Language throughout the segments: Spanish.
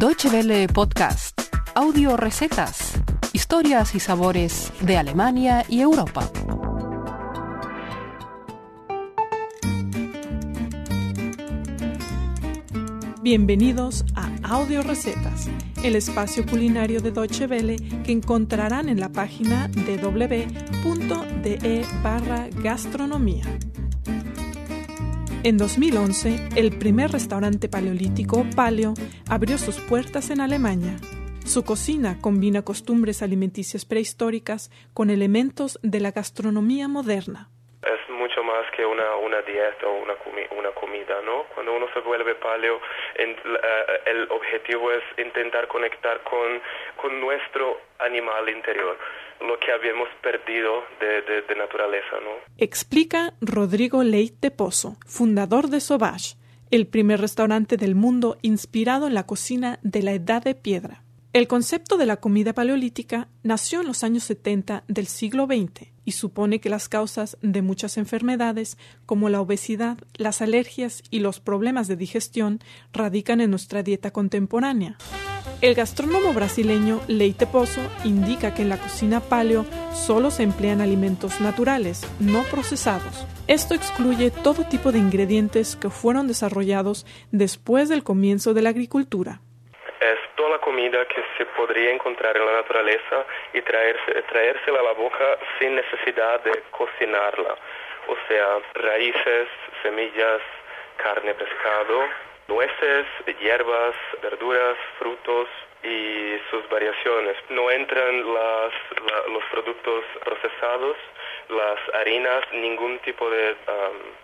Deutsche Welle Podcast, audio recetas, historias y sabores de Alemania y Europa. Bienvenidos a Audio Recetas, el espacio culinario de Deutsche Welle que encontrarán en la página www.de barra gastronomía. En 2011, el primer restaurante paleolítico, Paleo, abrió sus puertas en Alemania. Su cocina combina costumbres alimenticias prehistóricas con elementos de la gastronomía moderna mucho más que una, una dieta o una, una comida, ¿no? Cuando uno se vuelve paleo, en, uh, el objetivo es intentar conectar con, con nuestro animal interior, lo que habíamos perdido de, de, de naturaleza, ¿no? Explica Rodrigo Leite Pozo, fundador de Sauvage, el primer restaurante del mundo inspirado en la cocina de la Edad de Piedra. El concepto de la comida paleolítica nació en los años 70 del siglo XX y supone que las causas de muchas enfermedades, como la obesidad, las alergias y los problemas de digestión, radican en nuestra dieta contemporánea. El gastrónomo brasileño Leite Pozo indica que en la cocina paleo solo se emplean alimentos naturales, no procesados. Esto excluye todo tipo de ingredientes que fueron desarrollados después del comienzo de la agricultura comida que se podría encontrar en la naturaleza y traerse, traérsela a la boca sin necesidad de cocinarla. O sea, raíces, semillas, carne, pescado, nueces, hierbas, verduras, frutos y sus variaciones. No entran los productos procesados, las harinas, ningún tipo de,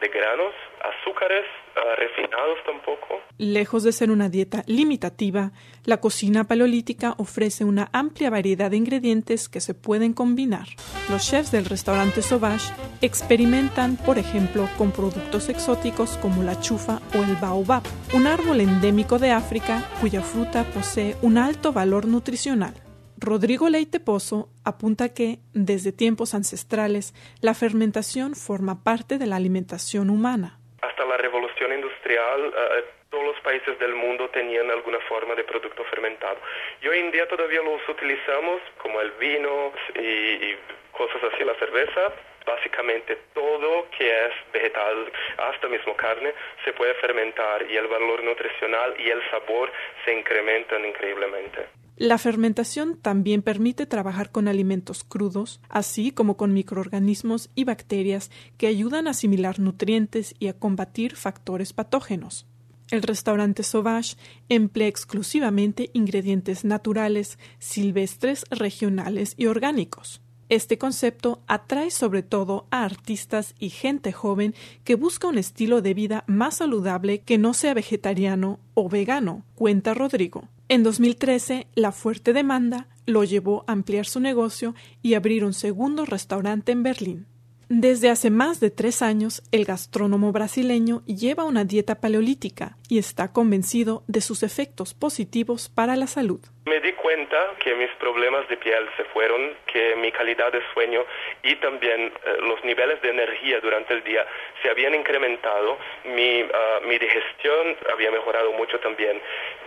de granos, azúcares uh, refinados tampoco. Lejos de ser una dieta limitativa, la cocina paleolítica ofrece una amplia variedad de ingredientes que se pueden combinar. Los chefs del restaurante Sauvage experimentan, por ejemplo, con productos exóticos como la chufa o el baobab, un árbol endémico de África cuya fruta posee un alto valor nutricional. Rodrigo Leite Pozo apunta que, desde tiempos ancestrales, la fermentación forma parte de la alimentación humana. Hasta la revolución industrial, eh, todos los países del mundo tenían alguna forma de producto fermentado. Y hoy en día todavía los utilizamos como el vino y, cosas así, la cerveza, básicamente todo que es vegetal, hasta mismo carne, se puede fermentar y el valor nutricional y el sabor se incrementan increíblemente. La fermentación también permite trabajar con alimentos crudos, así como con microorganismos y bacterias que ayudan a asimilar nutrientes y a combatir factores patógenos. El restaurante Sauvage emplea exclusivamente ingredientes naturales, silvestres, regionales y orgánicos. Este concepto atrae sobre todo a artistas y gente joven que busca un estilo de vida más saludable que no sea vegetariano o vegano, cuenta Rodrigo. En 2013, la fuerte demanda lo llevó a ampliar su negocio y abrir un segundo restaurante en Berlín. Desde hace más de tres años, el gastrónomo brasileño lleva una dieta paleolítica y está convencido de sus efectos positivos para la salud. Me di cuenta que mis problemas de piel se fueron, que mi calidad de sueño y también eh, los niveles de energía durante el día se habían incrementado, mi, mi digestión había mejorado mucho también.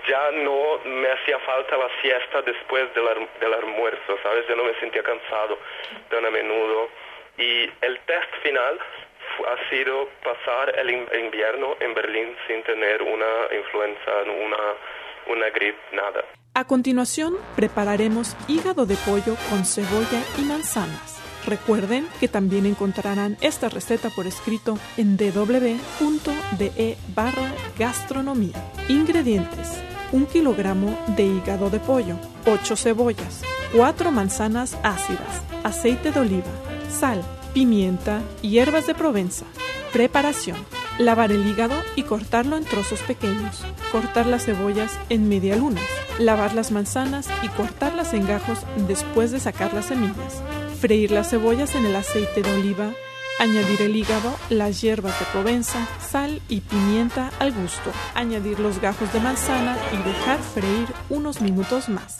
Ya no me hacía falta la siesta después del, del almuerzo, ¿sabes? Ya no me sentía cansado tan a menudo. Y el test final ha sido pasar el invierno en Berlín sin tener una influenza, una, una gripe, nada. A continuación, prepararemos hígado de pollo con cebolla y manzanas. Recuerden que también encontrarán esta receta por escrito en www.de barra gastronomía. Ingredientes. 1 kilogramo de hígado de pollo, 8 cebollas, 4 manzanas ácidas, aceite de oliva, sal, pimienta y hierbas de Provenza. Preparación. Lavar el hígado y cortarlo en trozos pequeños. Cortar las cebollas en media luna. Lavar las manzanas y cortarlas en gajos después de sacar las semillas. Freír las cebollas en el aceite de oliva. Añadir el hígado, las hierbas de Provenza, sal y pimienta al gusto. Añadir los gajos de manzana y dejar freír unos minutos más.